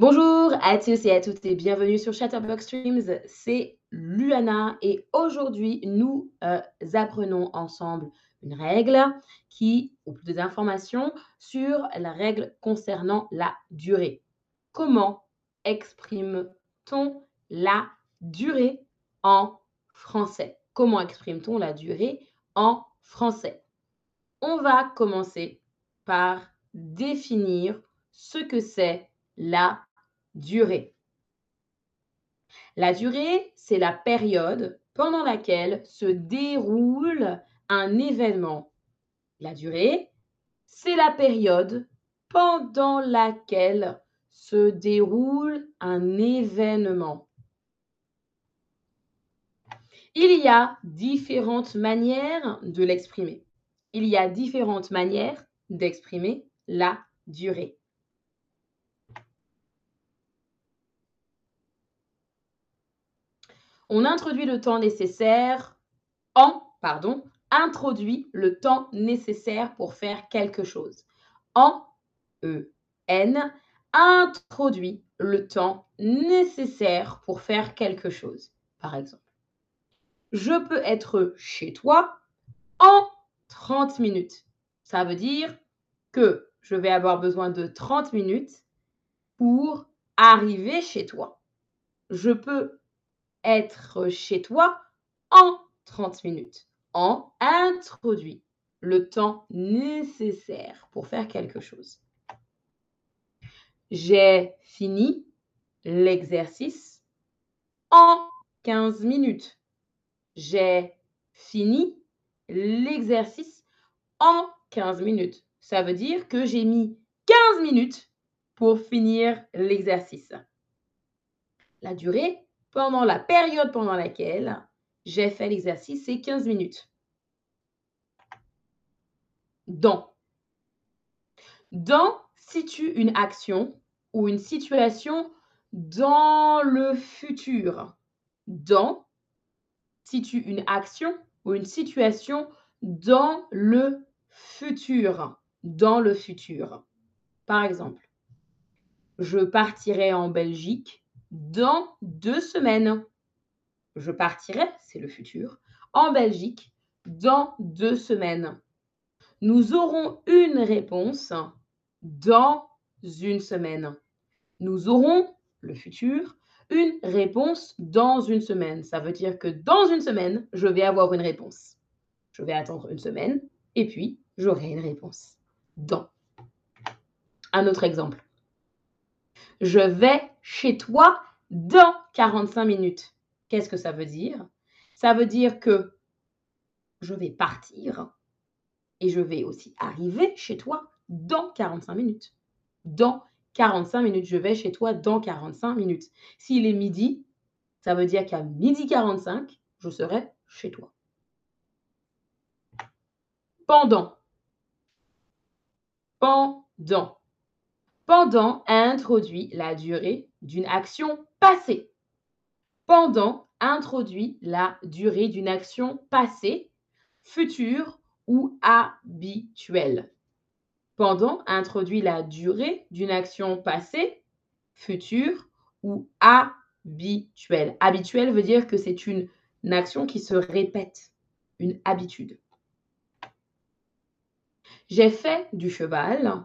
Bonjour à tous et à toutes et bienvenue sur Chatterbox Streams. C'est Luana et aujourd'hui nous euh, apprenons ensemble une règle qui, ou plus d'informations sur la règle concernant la durée. Comment exprime-t-on la durée en français? Comment exprime-t-on la durée en français? On va commencer par définir ce que c'est la durée. La durée, c'est la période pendant laquelle se déroule un événement. La durée, c'est la période pendant laquelle se déroule un événement. Il y a différentes manières de l'exprimer. Il y a différentes manières d'exprimer la durée. On introduit le temps nécessaire en, pardon, introduit le temps nécessaire pour faire quelque chose. En, E, N, introduit le temps nécessaire pour faire quelque chose. Par exemple, je peux être chez toi en 30 minutes. Ça veut dire que je vais avoir besoin de 30 minutes pour arriver chez toi. Je peux être chez toi en 30 minutes. En introduit le temps nécessaire pour faire quelque chose. J'ai fini l'exercice en 15 minutes. J'ai fini l'exercice en 15 minutes. Ça veut dire que j'ai mis 15 minutes pour finir l'exercice. La durée pendant la période pendant laquelle j'ai fait l'exercice, c'est 15 minutes. Dans. Dans situe une action ou une situation dans le futur. Dans situe une action ou une situation dans le futur. Dans le futur. Par exemple, je partirai en Belgique dans deux semaines. Je partirai, c'est le futur, en Belgique dans deux semaines. Nous aurons une réponse dans une semaine. Nous aurons, le futur, une réponse dans une semaine. Ça veut dire que dans une semaine, je vais avoir une réponse. Je vais attendre une semaine et puis j'aurai une réponse. Dans. Un autre exemple. Je vais chez toi dans 45 minutes. Qu'est-ce que ça veut dire? Ça veut dire que je vais partir et je vais aussi arriver chez toi dans 45 minutes. Dans 45 minutes, je vais chez toi dans 45 minutes. S'il est midi, ça veut dire qu'à midi 45, je serai chez toi. Pendant. Pendant. Pendant introduit la durée d'une action passée. Pendant introduit la durée d'une action passée, future ou habituelle. Pendant introduit la durée d'une action passée, future ou habituelle. Habituelle veut dire que c'est une, action qui se répète, une habitude. J'ai fait du cheval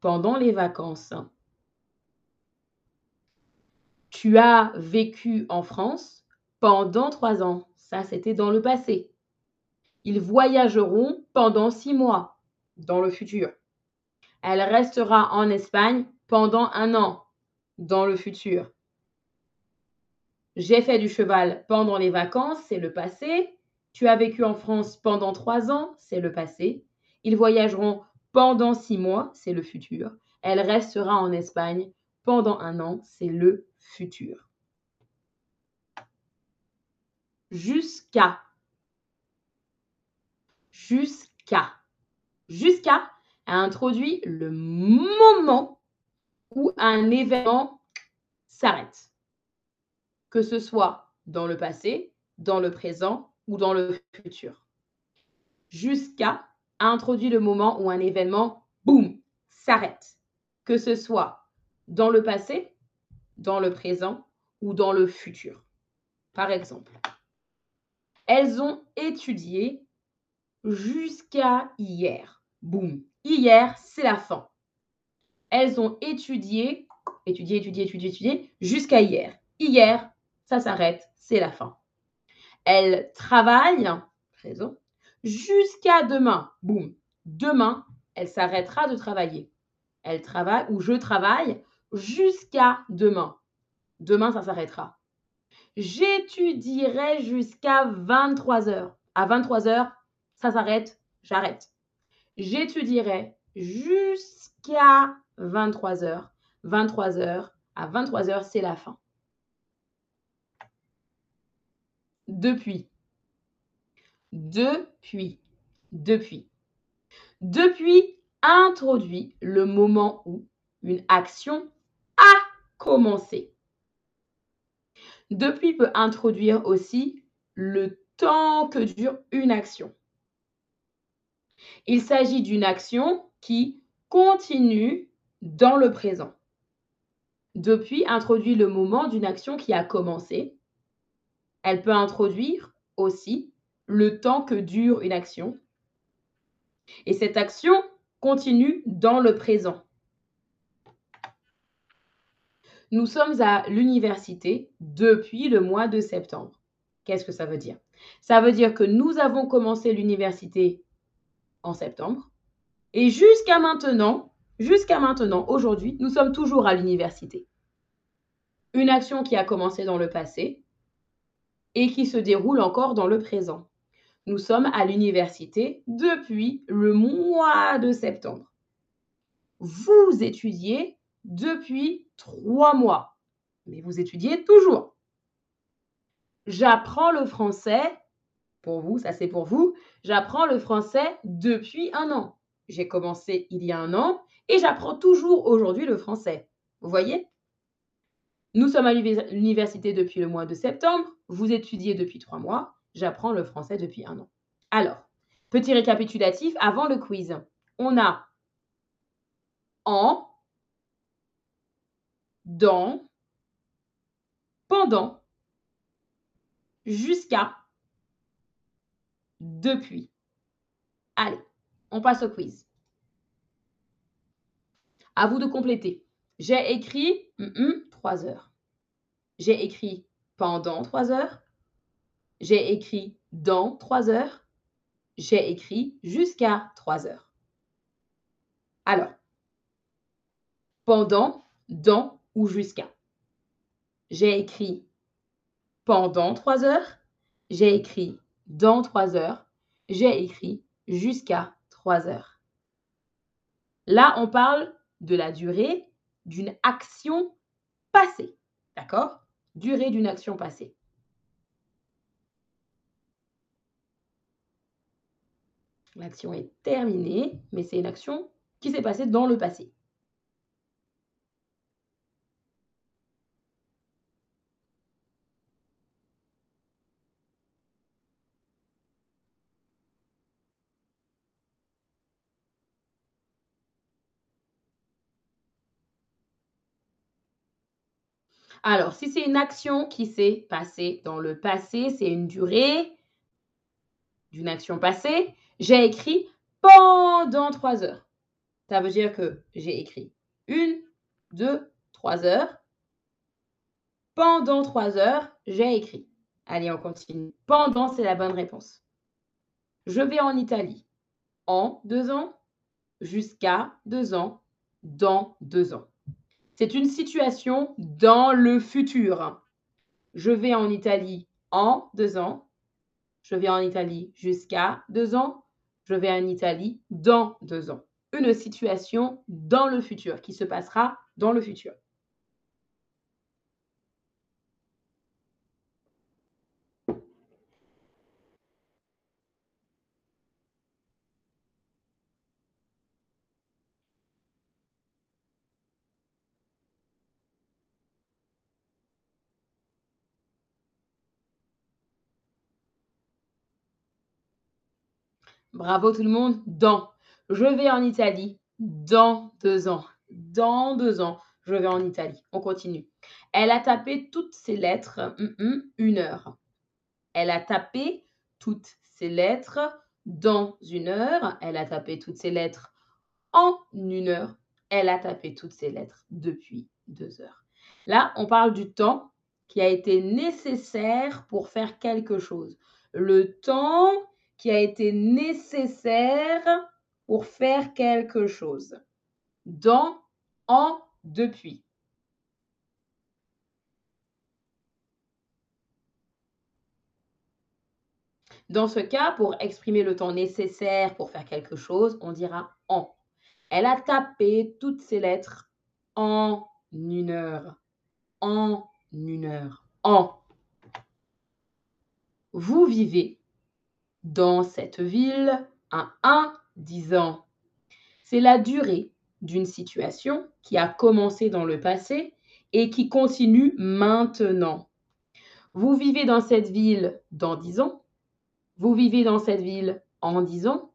pendant les vacances. Tu as vécu en France pendant trois ans. Ça, c'était dans le passé. Ils voyageront pendant six mois dans le futur. Elle restera en Espagne pendant un an dans le futur. J'ai fait du cheval pendant les vacances, c'est le passé. Tu as vécu en France pendant trois ans, c'est le passé. Ils voyageront pendant six mois, c'est le futur. Elle restera en Espagne pendant un an, c'est le futur. Jusqu'à. Jusqu'à. Jusqu'à a introduit le moment où un événement s'arrête. Que ce soit dans le passé, dans le présent ou dans le futur. Jusqu'à introduit le moment où un événement, boum, s'arrête. Que ce soit dans le passé, dans le présent ou dans le futur. Par exemple, elles ont étudié jusqu'à hier. Boum. Hier, c'est la fin. Elles ont étudié, étudié, étudié, étudié, étudié, jusqu'à hier. Hier, ça s'arrête, c'est la fin. Elles travaillent, présent, jusqu'à demain. Boum. Demain, elle s'arrêtera de travailler. Elle travaille ou je travaille jusqu'à demain. Demain, ça s'arrêtera. J'étudierai jusqu'à 23 heures. À 23 heures, ça s'arrête, j'arrête. J'étudierai jusqu'à 23 heures. 23 heures, à 23 heures, c'est la fin. Depuis. Depuis. Depuis. Depuis introduit le moment où une action a commencé. Depuis peut introduire aussi le temps que dure une action. Il s'agit d'une action qui continue dans le présent. Depuis introduit le moment d'une action qui a commencé. Elle peut introduire aussi le temps que dure une action. Et cette action continue dans le présent. Nous sommes à l'université depuis le mois de septembre. Qu'est-ce que ça veut dire? Ça veut dire que nous avons commencé l'université en septembre et jusqu'à maintenant, jusqu'à maintenant, aujourd'hui, nous sommes toujours à l'université. Une action qui a commencé dans le passé et qui se déroule encore dans le présent. Nous sommes à l'université depuis le mois de septembre. Vous étudiez depuis trois mois, mais vous étudiez toujours. J'apprends le français, pour vous, ça c'est pour vous, j'apprends le français depuis un an. J'ai commencé il y a un an et j'apprends toujours aujourd'hui le français. Vous voyez? Nous sommes à l'université depuis le mois de septembre, vous étudiez depuis trois mois, J'apprends le français depuis un an. Alors, petit récapitulatif avant le quiz. On a en, dans, pendant, jusqu'à, depuis. Allez, on passe au quiz. À vous de compléter. J'ai écrit 3 heures. J'ai écrit pendant 3 heures. J'ai écrit dans trois heures. J'ai écrit jusqu'à trois heures. Alors, pendant, dans ou jusqu'à? J'ai écrit pendant trois heures. J'ai écrit dans trois heures. J'ai écrit jusqu'à trois heures. Là, on parle de la durée d'une action passée. D'accord? Durée d'une action passée. L'action est terminée, mais c'est une action qui s'est passée dans le passé. Alors, si c'est une action qui s'est passée dans le passé, c'est une durée d'une action passée. J'ai écrit pendant trois heures. Ça veut dire que j'ai écrit une, deux, trois heures. Pendant trois heures, j'ai écrit. Allez, on continue. Pendant, c'est la bonne réponse. Je vais en Italie. En deux ans, jusqu'à deux ans, dans deux ans. C'est une situation dans le futur. Je vais en Italie en deux ans. Je vais en Italie jusqu'à deux ans je vais en Italie dans deux ans. Une situation dans le futur, qui se passera dans le futur. Bravo tout le monde. Dans. Je vais en Italie dans deux ans. Dans deux ans, je vais en Italie. On continue. Elle a tapé toutes ses lettres, mmh mh, une heure. Elle a tapé toutes ses lettres dans une heure. Elle a tapé toutes ses lettres en une heure. Elle a tapé toutes ses lettres depuis deux heures. Là, on parle du temps qui a été nécessaire pour faire quelque chose. Le temps qui a été nécessaire pour faire quelque chose. Dans, en, depuis. Dans ce cas, pour exprimer le temps nécessaire pour faire quelque chose, on dira en. Elle a tapé toutes ses lettres en une heure. En une heure. En. Vous vivez dans cette ville un un dix ans. C'est la durée d'une situation qui a commencé dans le passé et qui continue maintenant. Vous vivez dans cette ville dans dix ans. Vous vivez dans cette ville en dix ans.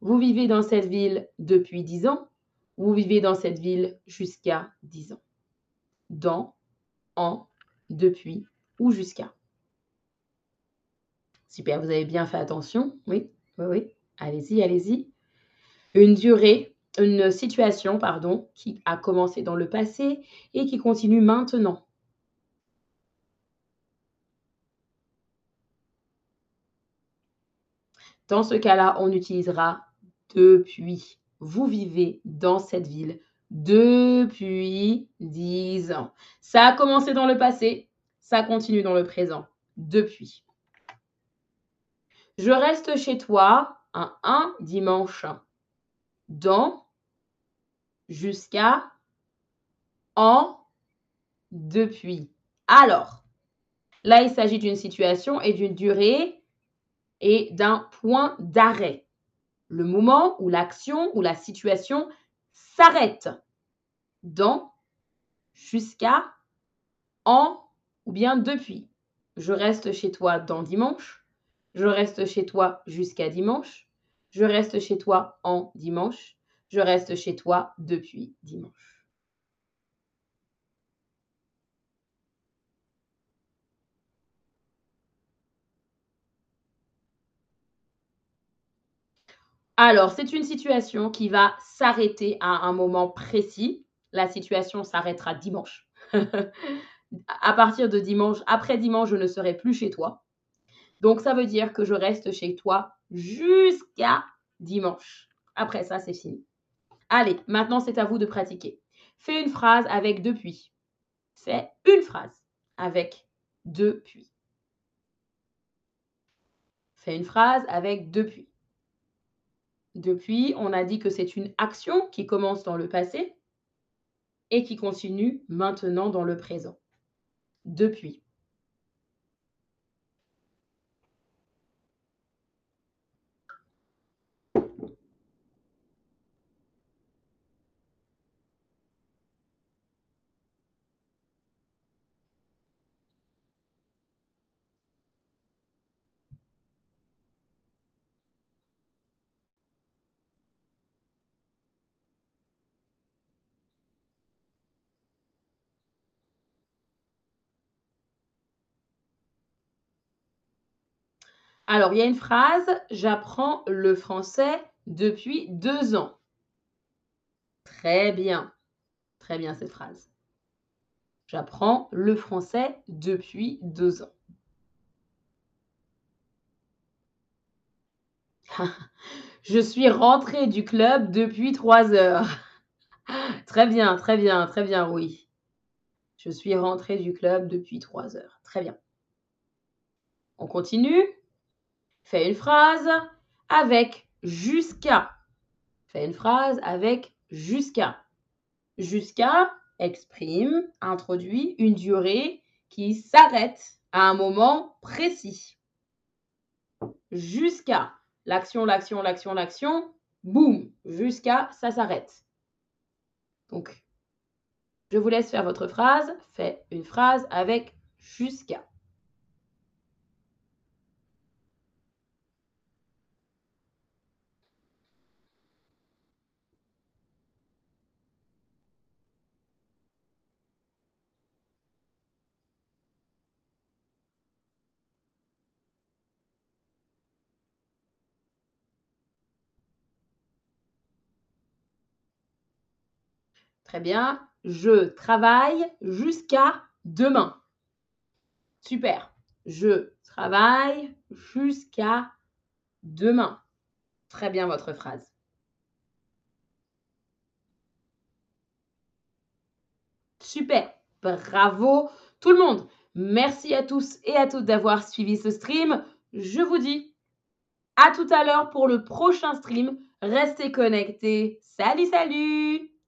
Vous vivez dans cette ville depuis dix ans. Vous vivez dans cette ville jusqu'à dix ans. Dans, en, depuis ou jusqu'à. Super, vous avez bien fait attention. Oui, oui, oui. Allez-y, allez-y. Une durée, une situation, pardon, qui a commencé dans le passé et qui continue maintenant. Dans ce cas-là, on utilisera depuis. Vous vivez dans cette ville depuis 10 ans. Ça a commencé dans le passé, ça continue dans le présent. Depuis. Je reste chez toi un, dimanche. Dans, jusqu'à, en, depuis. Alors, là, il s'agit d'une situation et d'une durée et d'un point d'arrêt. Le moment où l'action ou la situation s'arrête. Dans, jusqu'à, en ou bien depuis. Je reste chez toi dans dimanche. Je reste chez toi jusqu'à dimanche. Je reste chez toi en dimanche. Je reste chez toi depuis dimanche. Alors, c'est une situation qui va s'arrêter à un moment précis. La situation s'arrêtera dimanche. à partir de dimanche, après dimanche, je ne serai plus chez toi. Donc, ça veut dire que je reste chez toi jusqu'à dimanche. Après ça, c'est fini. Allez, maintenant, c'est à vous de pratiquer. Fais une phrase avec depuis. Fais une phrase avec depuis. Fais une phrase avec depuis. Depuis, on a dit que c'est une action qui commence dans le passé et qui continue maintenant dans le présent. Depuis. Alors, il y a une phrase, j'apprends le français depuis deux ans. Très bien. Très bien cette phrase. J'apprends le français depuis deux ans. Je suis rentrée du club depuis trois heures. Très bien, très bien, très bien, oui. Je suis rentrée du club depuis trois heures. Très bien. On continue? Fais une phrase avec jusqu'à. Fais une phrase avec jusqu'à. Jusqu'à exprime, introduit une durée qui s'arrête à un moment précis. Jusqu'à. L'action, l'action, l'action, l'action. Boum. Jusqu'à, ça s'arrête. Donc, je vous laisse faire votre phrase. Fais une phrase avec jusqu'à. Très bien. Je travaille jusqu'à demain. Super. Je travaille jusqu'à demain. Très bien votre phrase. Super. Bravo tout le monde. Merci à tous et à toutes d'avoir suivi ce stream. Je vous dis à tout à l'heure pour le prochain stream. Restez connectés. Salut, salut